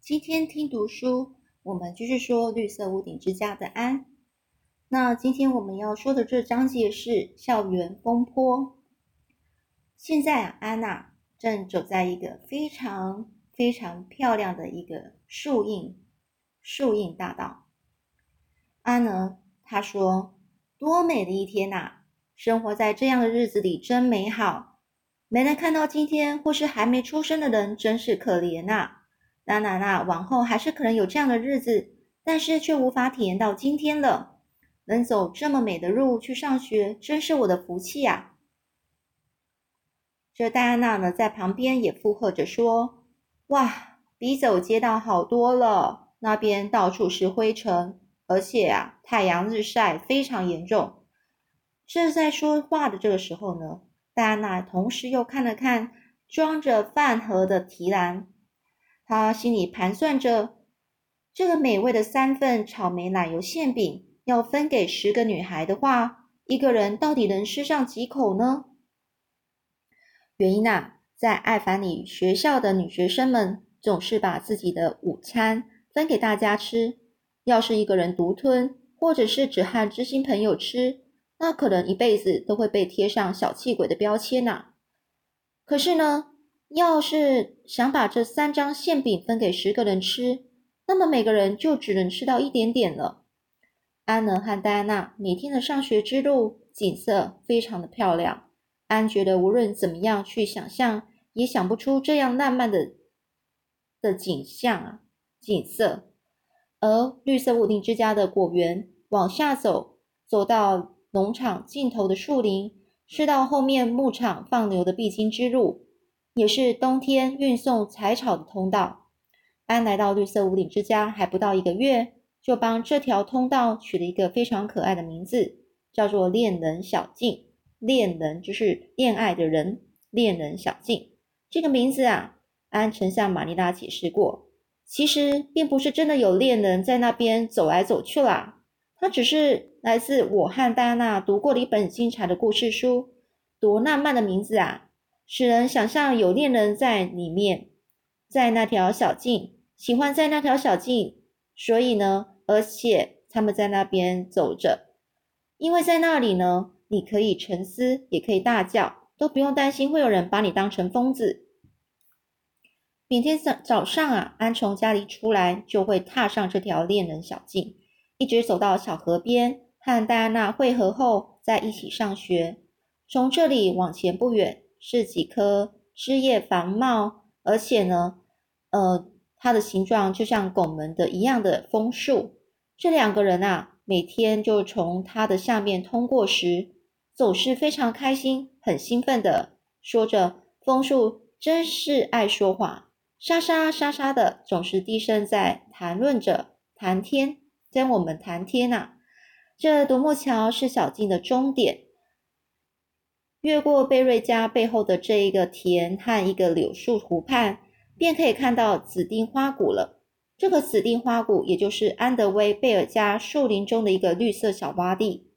今天听读书，我们继续说绿色屋顶之家的安。那今天我们要说的这章节是校园风波。现在，安娜正走在一个非常非常漂亮的一个树荫树荫大道。安呢，她说：“多美的一天呐！生活在这样的日子里真美好。没能看到今天或是还没出生的人，真是可怜呐。”当然啦，往后还是可能有这样的日子，但是却无法体验到今天了。能走这么美的路去上学，真是我的福气呀！这戴安娜呢，在旁边也附和着说：“哇，比走街道好多了。那边到处是灰尘，而且啊，太阳日晒非常严重。”正在说话的这个时候呢，戴安娜同时又看了看装着饭盒的提篮。他心里盘算着，这个美味的三份草莓奶油馅饼要分给十个女孩的话，一个人到底能吃上几口呢？原因啊，在艾凡里学校的女学生们总是把自己的午餐分给大家吃，要是一个人独吞，或者是只和知心朋友吃，那可能一辈子都会被贴上小气鬼的标签呐。可是呢？要是想把这三张馅饼分给十个人吃，那么每个人就只能吃到一点点了。安能和戴安娜每天的上学之路景色非常的漂亮，安觉得无论怎么样去想象，也想不出这样浪漫的的景象啊景色。而绿色屋顶之家的果园往下走，走到农场尽头的树林，是到后面牧场放牛的必经之路。也是冬天运送柴草的通道。安来到绿色屋顶之家还不到一个月，就帮这条通道取了一个非常可爱的名字，叫做“恋人小径”。恋人就是恋爱的人，恋人小径这个名字啊，安曾向玛丽拉解释过，其实并不是真的有恋人在那边走来走去啦，它只是来自我和戴安娜读过的一本精彩的故事书。多浪漫的名字啊！使人想象有恋人在里面，在那条小径，喜欢在那条小径，所以呢，而且他们在那边走着，因为在那里呢，你可以沉思，也可以大叫，都不用担心会有人把你当成疯子。每天早早上啊，安从家里出来，就会踏上这条恋人小径，一直走到小河边，和戴安娜会合后，再一起上学。从这里往前不远。是几棵枝叶繁茂，而且呢，呃，它的形状就像拱门的一样的枫树。这两个人啊，每天就从它的下面通过时，总是非常开心、很兴奋的说着：“枫树真是爱说话，沙沙沙沙的，总是低声在谈论着谈天，跟我们谈天呐。”这独木桥是小径的终点。越过贝瑞家背后的这一个田和一个柳树湖畔，便可以看到紫丁花谷了。这个紫丁花谷，也就是安德威贝尔家树林中的一个绿色小洼地。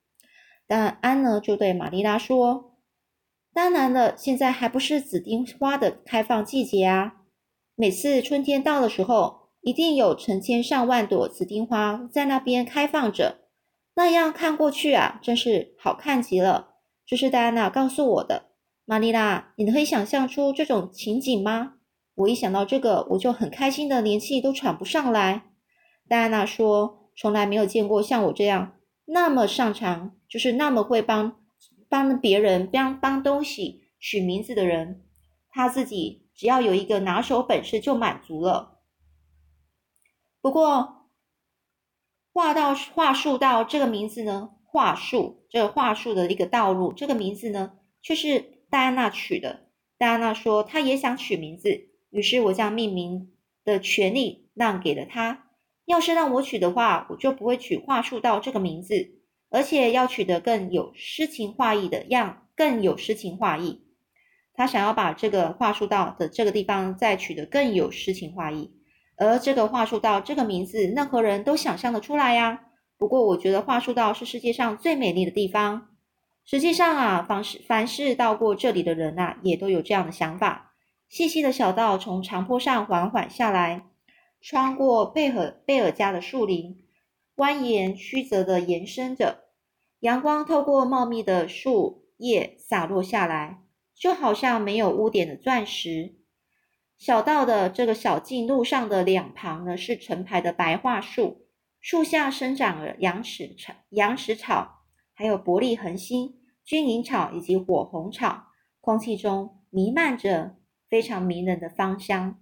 但安呢，就对玛丽拉说：“当然了，现在还不是紫丁花的开放季节啊。每次春天到的时候，一定有成千上万朵紫丁花在那边开放着，那样看过去啊，真是好看极了。”这是戴安娜告诉我的，玛丽拉，你可以想象出这种情景吗？我一想到这个，我就很开心的连气都喘不上来。戴安娜说：“从来没有见过像我这样那么擅长，就是那么会帮帮别人帮帮东西取名字的人。他自己只要有一个拿手本事就满足了。不过话到话术到这个名字呢？”话术，这个话术的一个道路，这个名字呢，却是戴安娜取的。戴安娜说，她也想取名字，于是我将命名的权利让给了她。要是让我取的话，我就不会取话术道这个名字，而且要取得更有诗情画意的样，更有诗情画意。他想要把这个话术道的这个地方再取得更有诗情画意，而这个话术道这个名字，任何人都想象得出来呀。不过，我觉得桦树道是世界上最美丽的地方。实际上啊，凡是凡是到过这里的人呐，也都有这样的想法。细细的小道从长坡上缓缓下来，穿过贝尔贝尔家的树林，蜿蜒曲折的延伸着。阳光透过茂密的树叶洒落下来，就好像没有污点的钻石。小道的这个小径路上的两旁呢，是成排的白桦树，树下生长了羊齿草、羊齿草，还有伯利恒星、军营草以及火红草。空气中弥漫着非常迷人的芳香。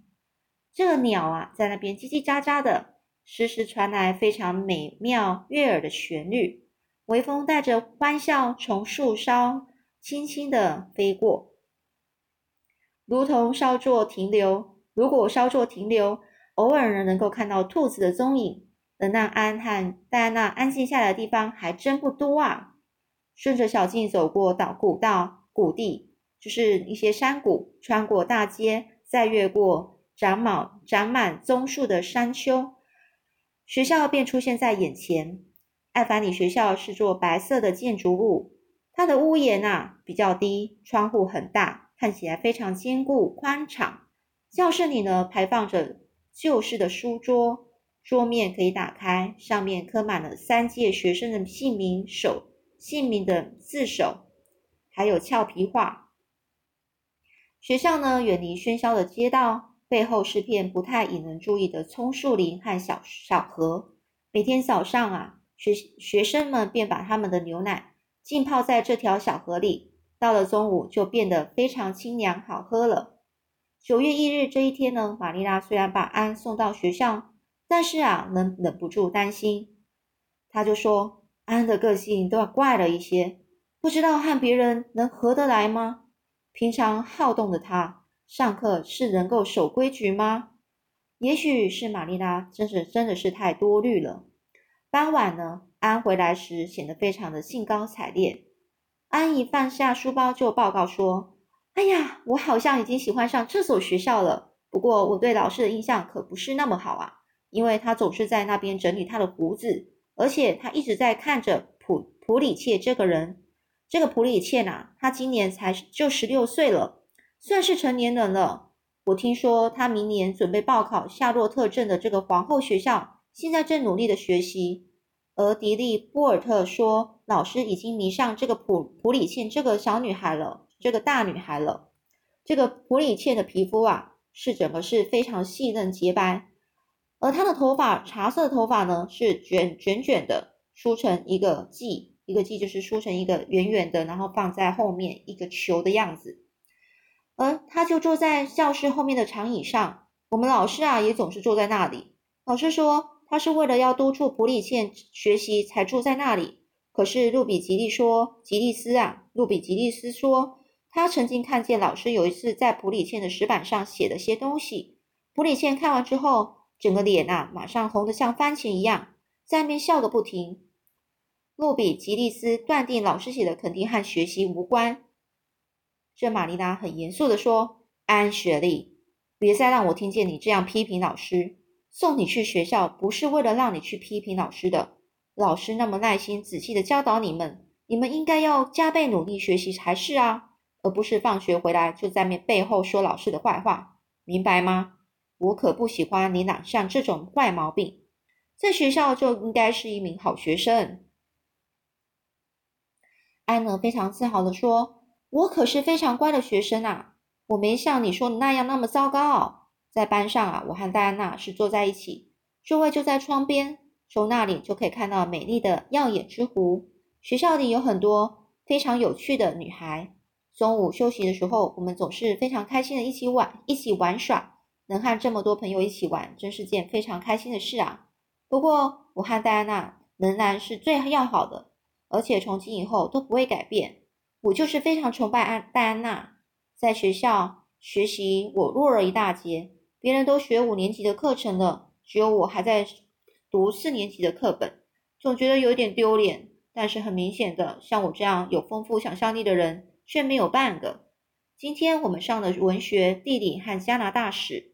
这个鸟啊，在那边叽叽喳喳的，时时传来非常美妙悦耳的旋律。微风带着欢笑从树梢轻轻地飞过，如同稍作停留。如果稍作停留，偶尔呢能够看到兔子的踪影，能让安和戴安娜安静下来的地方还真不多啊。顺着小径走过岛谷道、谷地，就是一些山谷，穿过大街，再越过长满长满棕树的山丘，学校便出现在眼前。艾凡里学校是座白色的建筑物，它的屋檐啊比较低，窗户很大，看起来非常坚固宽敞。教室里呢排放着旧式的书桌，桌面可以打开，上面刻满了三届学生的姓名、手姓名的字首，还有俏皮话。学校呢远离喧嚣的街道，背后是片不太引人注意的葱树林和小小河。每天早上啊。学学生们便把他们的牛奶浸泡在这条小河里，到了中午就变得非常清凉好喝了。九月一日这一天呢，玛丽拉虽然把安送到学校，但是啊，能忍不住担心。他就说，安的个性都要怪了一些，不知道和别人能合得来吗？平常好动的他，上课是能够守规矩吗？也许是玛丽拉真是真的是太多虑了。傍晚呢，安回来时显得非常的兴高采烈。安一放下书包就报告说：“哎呀，我好像已经喜欢上这所学校了。不过我对老师的印象可不是那么好啊，因为他总是在那边整理他的胡子，而且他一直在看着普普里切这个人。这个普里切呐，他今年才就十六岁了，算是成年人了。我听说他明年准备报考夏洛特镇的这个皇后学校。”现在正努力的学习，而迪丽波尔特说，老师已经迷上这个普普里切这个小女孩了，这个大女孩了。这个普里切的皮肤啊，是整个是非常细嫩洁白，而他的头发，茶色的头发呢，是卷卷卷的，梳成一个髻，一个髻就是梳成一个圆圆的，然后放在后面一个球的样子。而他就坐在教室后面的长椅上，我们老师啊，也总是坐在那里。老师说。他是为了要督促普里茜学习才住在那里。可是路比吉利说：“吉利斯啊，路比吉利斯说，他曾经看见老师有一次在普里茜的石板上写了些东西。普里茜看完之后，整个脸啊马上红得像番茄一样，在那边笑个不停。路比吉利斯断定老师写的肯定和学习无关。这玛丽娜很严肃地说：‘安雪莉，别再让我听见你这样批评老师。’”送你去学校不是为了让你去批评老师的，老师那么耐心仔细的教导你们，你们应该要加倍努力学习才是啊，而不是放学回来就在面背后说老师的坏话，明白吗？我可不喜欢你哪像这种坏毛病，在学校就应该是一名好学生。安娜非常自豪的说：“我可是非常乖的学生啊，我没像你说的那样那么糟糕。”在班上啊，我和戴安娜是坐在一起，座位就在窗边，从那里就可以看到美丽的耀眼之湖。学校里有很多非常有趣的女孩。中午休息的时候，我们总是非常开心的一起玩，一起玩耍。能和这么多朋友一起玩，真是件非常开心的事啊。不过，我和戴安娜仍然是最要好的，而且从今以后都不会改变。我就是非常崇拜安戴安娜，在学校学习我弱了一大截。别人都学五年级的课程了，只有我还在读四年级的课本，总觉得有点丢脸。但是很明显的，像我这样有丰富想象力的人却没有半个。今天我们上的文学、地理和加拿大史，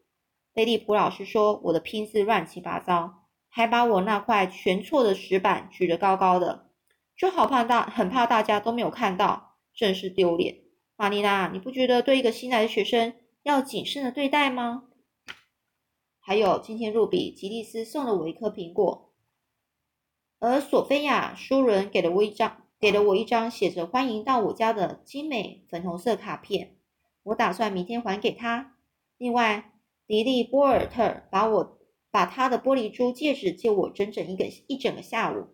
菲利普老师说我的拼字乱七八糟，还把我那块全错的石板举得高高的，就好怕大，很怕大家都没有看到，真是丢脸。玛丽拉，你不觉得对一个新来的学生要谨慎的对待吗？还有今天入比吉利斯送了我一颗苹果，而索菲亚舒伦给了我一张给了我一张写着“欢迎到我家”的精美粉红色卡片，我打算明天还给他。另外，迪利波尔特把我把他的玻璃珠戒指借我整整一个一整个下午。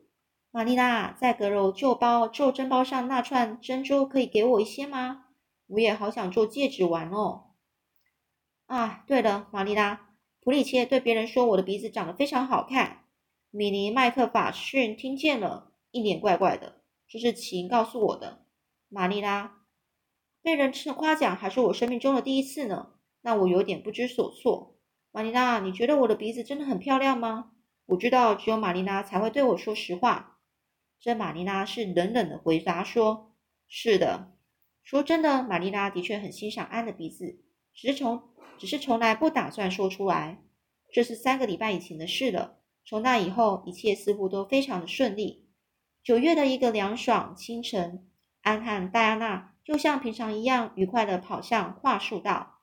玛丽拉，在阁楼旧包旧珍包上那串珍珠可以给我一些吗？我也好想做戒指玩哦。啊，对了，玛丽拉，普里切对别人说我的鼻子长得非常好看。米尼麦克法逊听见了，一脸怪怪的。这是琴告诉我的。玛丽拉，被人称夸奖还是我生命中的第一次呢，那我有点不知所措。玛丽拉，你觉得我的鼻子真的很漂亮吗？我知道只有玛丽拉才会对我说实话。这玛丽拉是冷冷的回答说：“是的，说真的，玛丽拉的确很欣赏安的鼻子，只是从只是从来不打算说出来。这是三个礼拜以前的事了。从那以后，一切似乎都非常的顺利。九月的一个凉爽清晨，安和戴安娜就像平常一样愉快的跑向桦树道。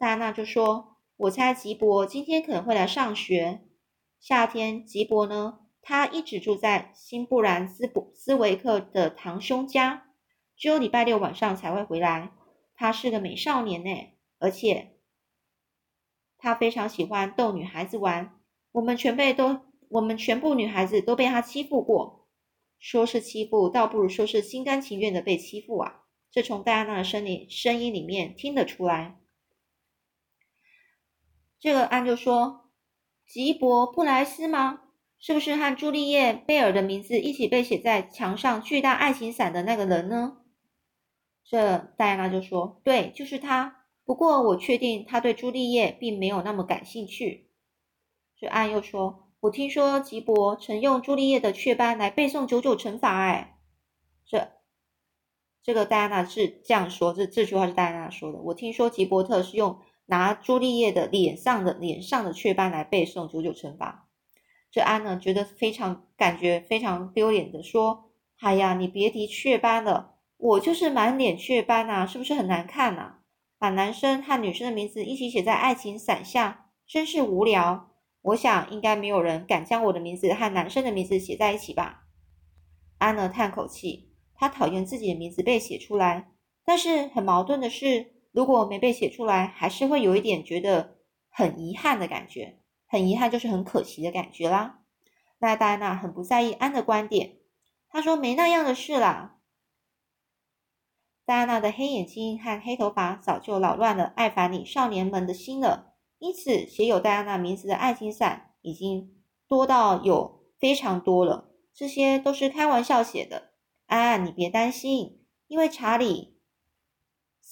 戴安娜就说：‘我猜吉伯今天可能会来上学。夏天，吉伯呢？’”他一直住在新布兰斯布斯维克的堂兄家，只有礼拜六晚上才会回来。他是个美少年呢，而且他非常喜欢逗女孩子玩。我们全被都，我们全部女孩子都被他欺负过。说是欺负，倒不如说是心甘情愿的被欺负啊！这从戴安娜的声里声音里面听得出来。这个安就说：“吉伯布莱斯吗？”是不是和朱丽叶·贝尔的名字一起被写在墙上巨大爱情伞的那个人呢？这戴安娜就说：“对，就是他。不过我确定他对朱丽叶并没有那么感兴趣。”这安又说：“我听说吉伯曾用朱丽叶的雀斑来背诵九九乘法。”哎，这这个戴安娜是这样说，这这句话是戴安娜说的。我听说吉伯特是用拿朱丽叶的脸上的脸上的雀斑来背诵九九乘法。这安呢，觉得非常感觉非常丢脸的说：“哎呀，你别提雀斑了，我就是满脸雀斑呐，是不是很难看呐？把男生和女生的名字一起写在爱情伞下，真是无聊。我想应该没有人敢将我的名字和男生的名字写在一起吧。”安呢叹口气，他讨厌自己的名字被写出来，但是很矛盾的是，如果没被写出来，还是会有一点觉得很遗憾的感觉。很遗憾，就是很可惜的感觉啦。那戴安娜很不在意安的观点，她说没那样的事啦。戴安娜的黑眼睛和黑头发早就扰乱了艾凡里少年们的心了，因此写有戴安娜名字的爱情伞已经多到有非常多了。这些都是开玩笑写的，安安你别担心，因为查理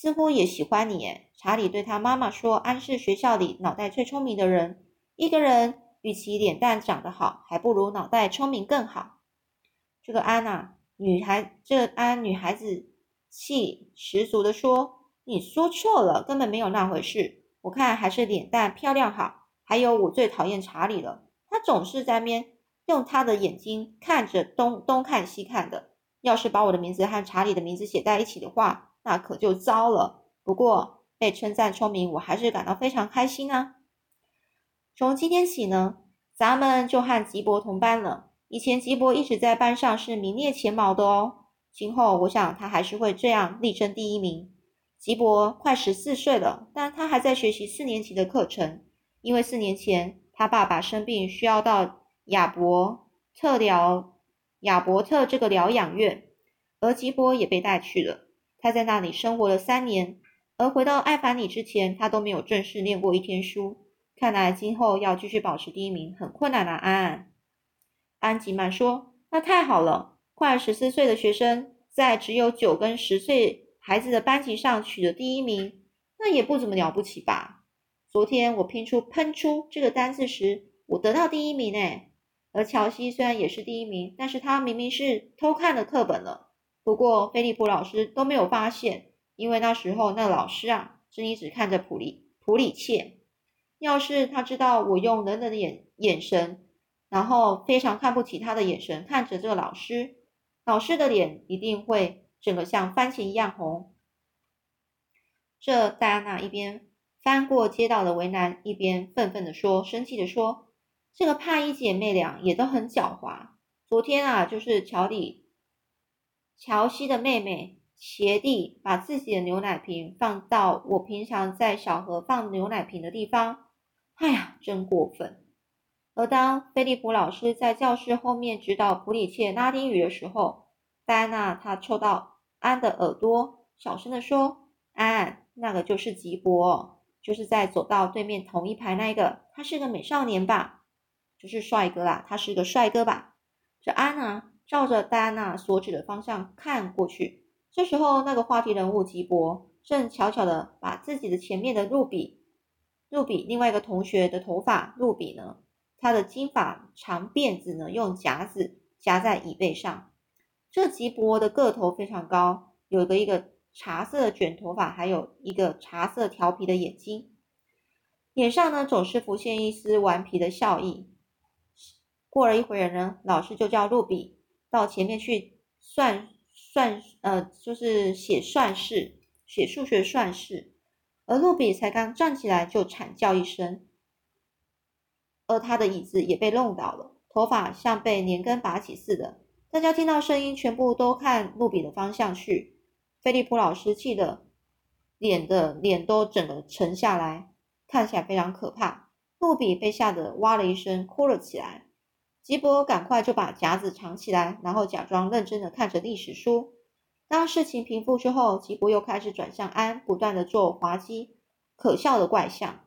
似乎也喜欢你。查理对他妈妈说：“安是学校里脑袋最聪明的人。”一个人与其脸蛋长得好，还不如脑袋聪明更好。这个安娜女孩，这安女孩子气十足的说：“你说错了，根本没有那回事。我看还是脸蛋漂亮好。还有，我最讨厌查理了，他总是在面用他的眼睛看着东东看西看的。要是把我的名字和查理的名字写在一起的话，那可就糟了。不过被称赞聪明，我还是感到非常开心啊。”从今天起呢，咱们就和吉伯同班了。以前吉伯一直在班上是名列前茅的哦。今后我想他还是会这样力争第一名。吉伯快十四岁了，但他还在学习四年级的课程，因为四年前他爸爸生病，需要到亚伯特疗亚伯特这个疗养院，而吉伯也被带去了。他在那里生活了三年，而回到艾凡里之前，他都没有正式念过一天书。看来今后要继续保持第一名很困难啊！安安，安吉曼说：“那太好了，快十四岁的学生在只有九跟十岁孩子的班级上取得第一名，那也不怎么了不起吧？昨天我拼出喷出这个单字时，我得到第一名呢。而乔西虽然也是第一名，但是他明明是偷看了课本了。不过菲利普老师都没有发现，因为那时候那老师啊，正一直看着普利普里切。”要是他知道我用冷冷的眼眼神，然后非常看不起他的眼神看着这个老师，老师的脸一定会整个像番茄一样红。这戴安娜一边翻过街道的围栏，一边愤愤地说，生气地说：“这个帕伊姐妹俩也都很狡猾。昨天啊，就是乔里、乔西的妹妹鞋弟把自己的牛奶瓶放到我平常在小河放牛奶瓶的地方。哎呀，真过分！”而当菲利普老师在教室后面指导普里切拉丁语的时候，戴安娜她凑到安的耳朵，小声地说：“安，那个就是吉伯，就是在走到对面同一排那个，他是个美少年吧？就是帅哥啦，他是个帅哥吧？”这安娜照着戴安娜所指的方向看过去，这时候那个话题人物吉伯正悄悄的把自己的前面的露比、露比另外一个同学的头发，露比呢？他的金发长辫子呢，用夹子夹在椅背上。这吉伯的个头非常高，有个一个茶色卷头发，还有一个茶色调皮的眼睛，脸上呢总是浮现一丝顽皮的笑意。过了一会儿呢，老师就叫露比到前面去算算，呃，就是写算式，写数学算式。而露比才刚站起来，就惨叫一声。而他的椅子也被弄倒了，头发像被连根拔起似的。大家听到声音，全部都看露比的方向去。菲利普老师气得脸的脸都整个沉下来，看起来非常可怕。露比被吓得哇了一声，哭了起来。吉伯赶快就把夹子藏起来，然后假装认真的看着历史书。当事情平复之后，吉伯又开始转向安，不断的做滑稽可笑的怪相。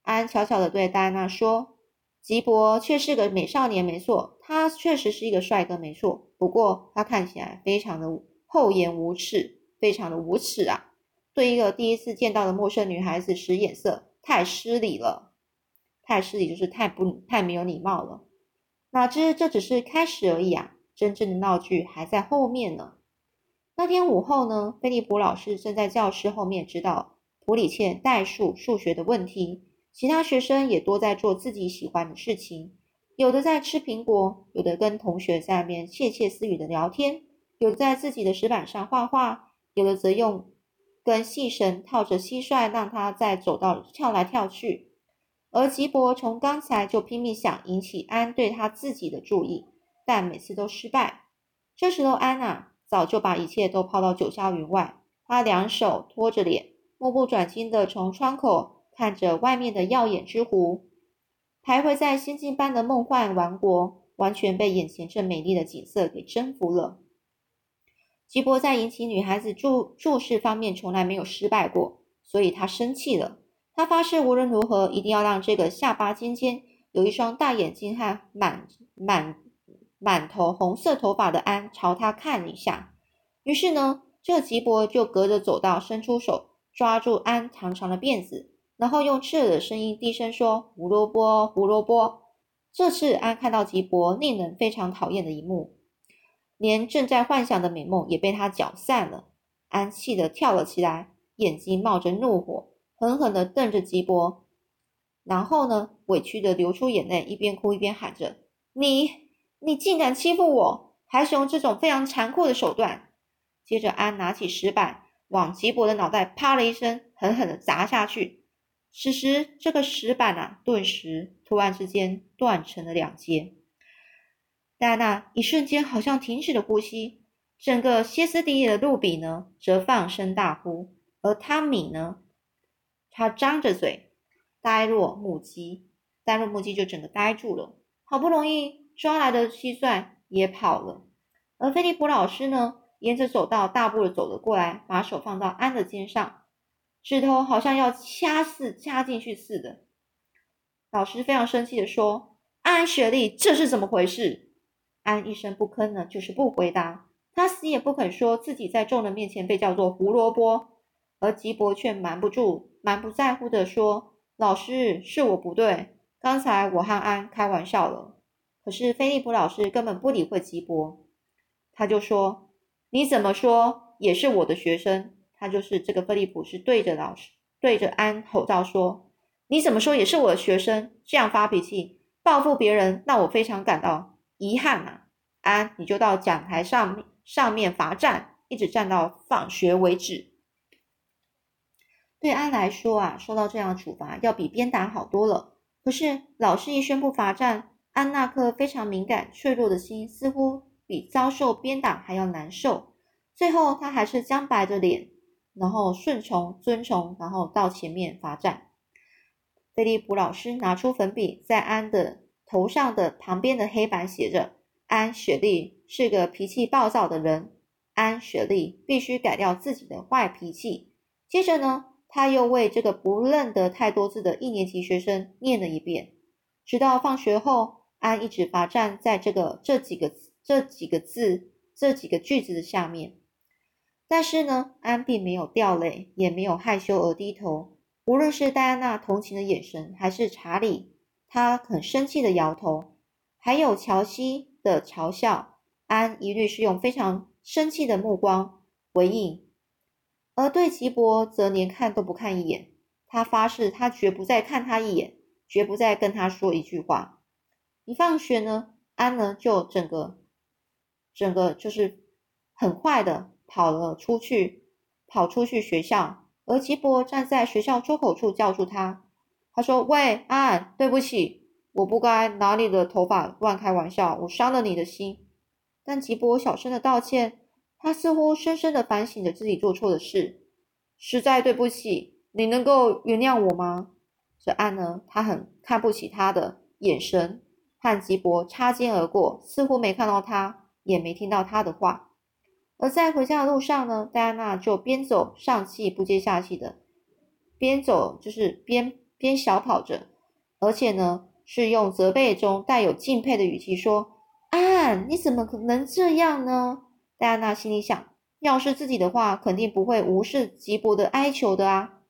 安悄悄地对戴安娜说：“吉伯却是个美少年，没错，他确实是一个帅哥，没错。不过他看起来非常的厚颜无耻，非常的无耻啊！对一个第一次见到的陌生女孩子使眼色，太失礼了，太失礼就是太不太没有礼貌了。哪知这只是开始而已啊，真正的闹剧还在后面呢。那天午后呢，菲利普老师正在教室后面指导普里切代数数学的问题。”其他学生也多在做自己喜欢的事情，有的在吃苹果，有的跟同学在那边窃窃私语的聊天，有在自己的石板上画画，有的则用根细绳套着蟋蟀，让它在走道跳来跳去。而吉伯从刚才就拼命想引起安对他自己的注意，但每次都失败。这时候安娜早就把一切都抛到九霄云外，她两手托着脸，目不转睛地从窗口。看着外面的耀眼之湖，徘徊在仙境般的梦幻王国，完全被眼前这美丽的景色给征服了。吉伯在引起女孩子注注视方面从来没有失败过，所以他生气了。他发誓无论如何一定要让这个下巴尖尖、有一双大眼睛和满满满头红色头发的安朝他看一下。于是呢，这吉伯就隔着走道伸出手，抓住安长长的辫子。然后用刺耳的声音低声说：“胡萝卜，胡萝卜。”这次安看到吉伯令人非常讨厌的一幕，连正在幻想的美梦也被他搅散了。安气得跳了起来，眼睛冒着怒火，狠狠地瞪着吉伯，然后呢，委屈的流出眼泪，一边哭一边喊着：“你，你竟敢欺负我，还使用这种非常残酷的手段！”接着，安拿起石板往吉伯的脑袋啪了一声，狠狠地砸下去。此时，这个石板啊，顿时突然之间断成了两截。戴安娜一瞬间好像停止了呼吸，整个歇斯底里的露比呢，则放声大呼，而汤米呢，他张着嘴，呆若木鸡，呆若木鸡就整个呆住了。好不容易抓来的蟋蟀也跑了，而菲利普老师呢，沿着走道大步的走了过来，把手放到安的肩上。指头好像要掐似掐进去似的。老师非常生气的说：“安雪莉，这是怎么回事？”安一声不吭呢，就是不回答。他死也不肯说自己在众人面前被叫做胡萝卜。而吉伯却瞒不住、满不在乎的说：“老师，是我不对，刚才我和安开玩笑了。”可是菲利普老师根本不理会吉伯，他就说：“你怎么说也是我的学生。”他就是这个菲利普，是对着老师、对着安吼道说：“你怎么说也是我的学生，这样发脾气、报复别人，让我非常感到遗憾啊！”安，你就到讲台上面上面罚站，一直站到放学为止。对安来说啊，受到这样的处罚要比鞭打好多了。可是老师一宣布罚站，安那颗非常敏感、脆弱的心似乎比遭受鞭打还要难受。最后，他还是僵白着脸，然后顺从、遵从，然后到前面罚站。菲利普老师拿出粉笔，在安的头上的旁边的黑板写着：“安雪莉是个脾气暴躁的人，安雪莉必须改掉自己的坏脾气。”接着呢，他又为这个不认得太多字的一年级学生念了一遍，直到放学后，安一直罚站在这个这几个这几个字这几个句子的下面。但是呢，安并没有掉泪，也没有害羞而低头。无论是戴安娜同情的眼神，还是查理他很生气的摇头，还有乔西的嘲笑，安一律是用非常生气的目光回应。而对吉伯则连看都不看一眼，他发誓他绝不再看他一眼，绝不再跟他说一句话。一放学呢，安呢就整个整个就是很快的跑了出去，跑出去学校。而吉伯站在学校出口处叫住他，他说：“喂，安，对不起，我不该拿你的头发乱开玩笑，我伤了你的心。”但吉伯小声的道歉。他似乎深深的反省着自己做错的事，实在对不起，你能够原谅我吗？这安呢，他很看不起他的眼神和吉伯擦肩而过，似乎没看到他，也没听到他的话。而在回家的路上呢，戴安娜就边走上气不接下气的，边走就是边边小跑着，而且呢，是用责备中带有敬佩的语气说：“安，你怎么可能这样呢？”戴安娜心里想：要是自己的话，肯定不会无视吉伯的哀求的啊，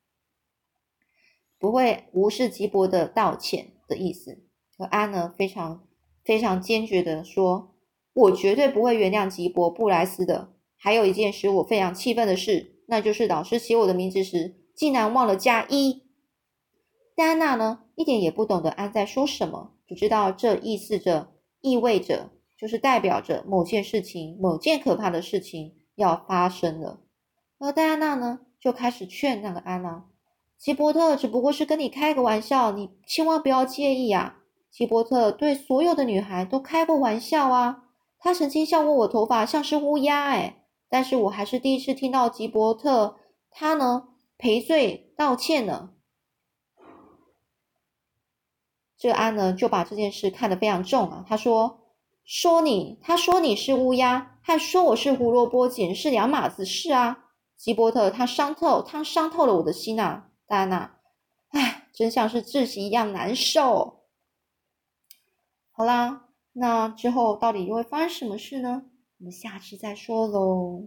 不会无视吉伯的道歉的意思。可安呢，非常非常坚决的说：“我绝对不会原谅吉伯布莱斯的。还有一件使我非常气愤的事，那就是老师写我的名字时，竟然忘了加一。”戴安娜呢，一点也不懂得安在说什么，只知道这意思着，意味着。就是代表着某件事情、某件可怕的事情要发生了。而戴安娜呢，就开始劝那个安娜：“吉伯特只不过是跟你开个玩笑，你千万不要介意啊。”吉伯特对所有的女孩都开过玩笑啊。他曾经笑过我头发像是乌鸦，哎，但是我还是第一次听到吉伯特他呢赔罪道歉呢。这个安呢就把这件事看得非常重啊，他说。说你，他说你是乌鸦，还说我是胡萝卜，简直是两码子事啊！吉伯特，他伤透，他伤透了我的心呐，戴安娜，唉，真像是窒息一样难受。好啦，那之后到底又会发生什么事呢？我们下次再说喽。